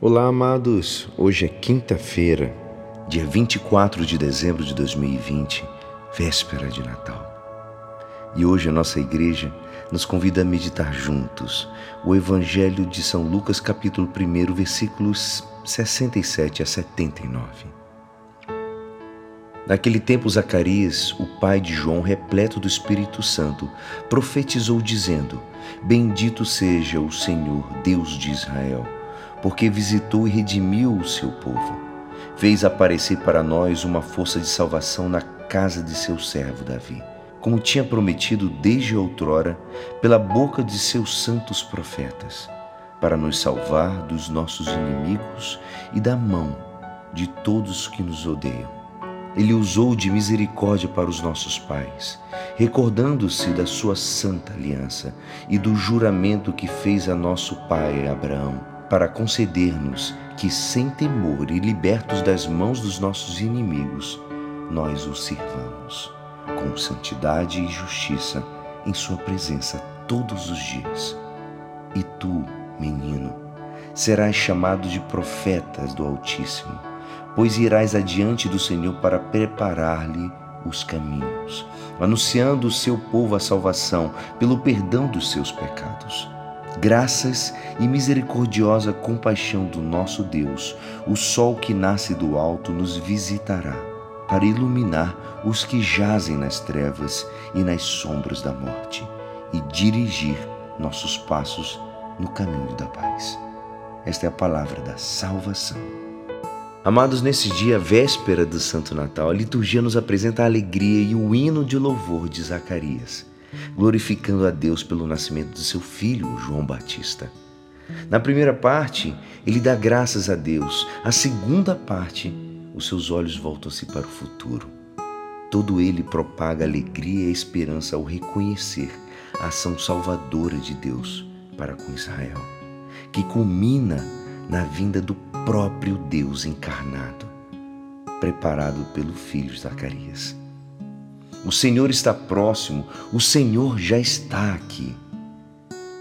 Olá, amados. Hoje é quinta-feira, dia 24 de dezembro de 2020, véspera de Natal. E hoje a nossa igreja nos convida a meditar juntos o Evangelho de São Lucas, capítulo 1, versículos 67 a 79. Naquele tempo, Zacarias, o pai de João, repleto do Espírito Santo, profetizou, dizendo: Bendito seja o Senhor, Deus de Israel porque visitou e redimiu o seu povo. Fez aparecer para nós uma força de salvação na casa de seu servo Davi, como tinha prometido desde outrora pela boca de seus santos profetas, para nos salvar dos nossos inimigos e da mão de todos que nos odeiam. Ele usou de misericórdia para os nossos pais, recordando-se da sua santa aliança e do juramento que fez a nosso pai Abraão para conceder-nos que, sem temor e libertos das mãos dos nossos inimigos, nós o sirvamos com santidade e justiça em Sua presença todos os dias. E tu, menino, serás chamado de profetas do Altíssimo, pois irás adiante do Senhor para preparar-lhe os caminhos, anunciando o seu povo a salvação pelo perdão dos seus pecados Graças e misericordiosa compaixão do nosso Deus, o sol que nasce do alto nos visitará para iluminar os que jazem nas trevas e nas sombras da morte e dirigir nossos passos no caminho da paz. Esta é a palavra da salvação. Amados, nesse dia, véspera do Santo Natal, a liturgia nos apresenta a alegria e o hino de louvor de Zacarias glorificando a Deus pelo nascimento do seu filho, João Batista. Na primeira parte, ele dá graças a Deus. A segunda parte, os seus olhos voltam-se para o futuro. Todo ele propaga alegria e esperança ao reconhecer a ação salvadora de Deus para com Israel, que culmina na vinda do próprio Deus encarnado, preparado pelo filho Zacarias. O Senhor está próximo, o Senhor já está aqui.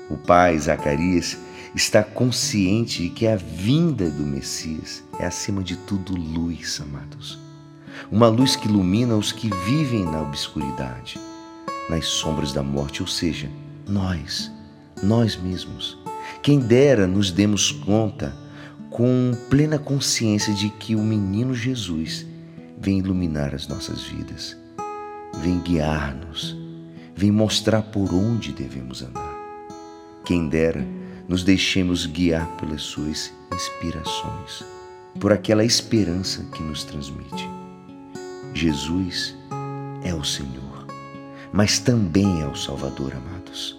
O pai Zacarias está consciente de que a vinda do Messias é, acima de tudo, luz, amados. Uma luz que ilumina os que vivem na obscuridade, nas sombras da morte, ou seja, nós, nós mesmos. Quem dera nos demos conta com plena consciência de que o menino Jesus vem iluminar as nossas vidas vem guiar-nos, vem mostrar por onde devemos andar. Quem dera nos deixemos guiar pelas suas inspirações, por aquela esperança que nos transmite. Jesus é o Senhor, mas também é o Salvador, amados.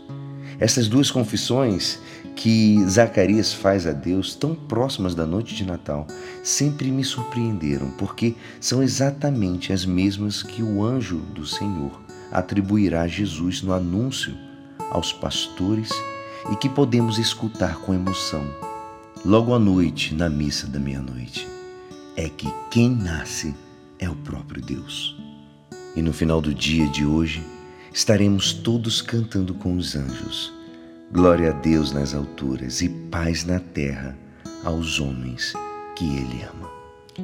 Essas duas confissões que Zacarias faz a Deus, tão próximas da noite de Natal, sempre me surpreenderam, porque são exatamente as mesmas que o anjo do Senhor atribuirá a Jesus no anúncio aos pastores e que podemos escutar com emoção logo à noite na missa da meia-noite. É que quem nasce é o próprio Deus. E no final do dia de hoje, estaremos todos cantando com os anjos. Glória a Deus nas alturas e paz na terra aos homens que Ele ama.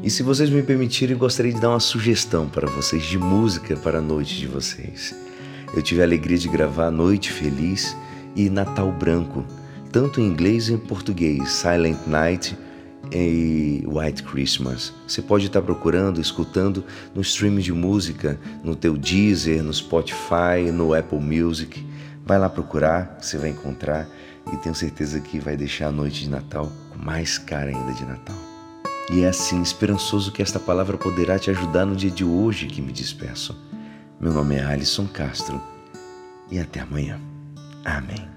E se vocês me permitirem, gostaria de dar uma sugestão para vocês de música para a noite de vocês. Eu tive a alegria de gravar Noite Feliz e Natal Branco, tanto em inglês e em português, Silent Night e White Christmas. Você pode estar procurando, escutando no streaming de música, no teu Deezer, no Spotify, no Apple Music. Vai lá procurar, você vai encontrar e tenho certeza que vai deixar a noite de Natal mais cara ainda de Natal. E é assim, esperançoso que esta palavra poderá te ajudar no dia de hoje que me despeço. Meu nome é Alisson Castro e até amanhã. Amém.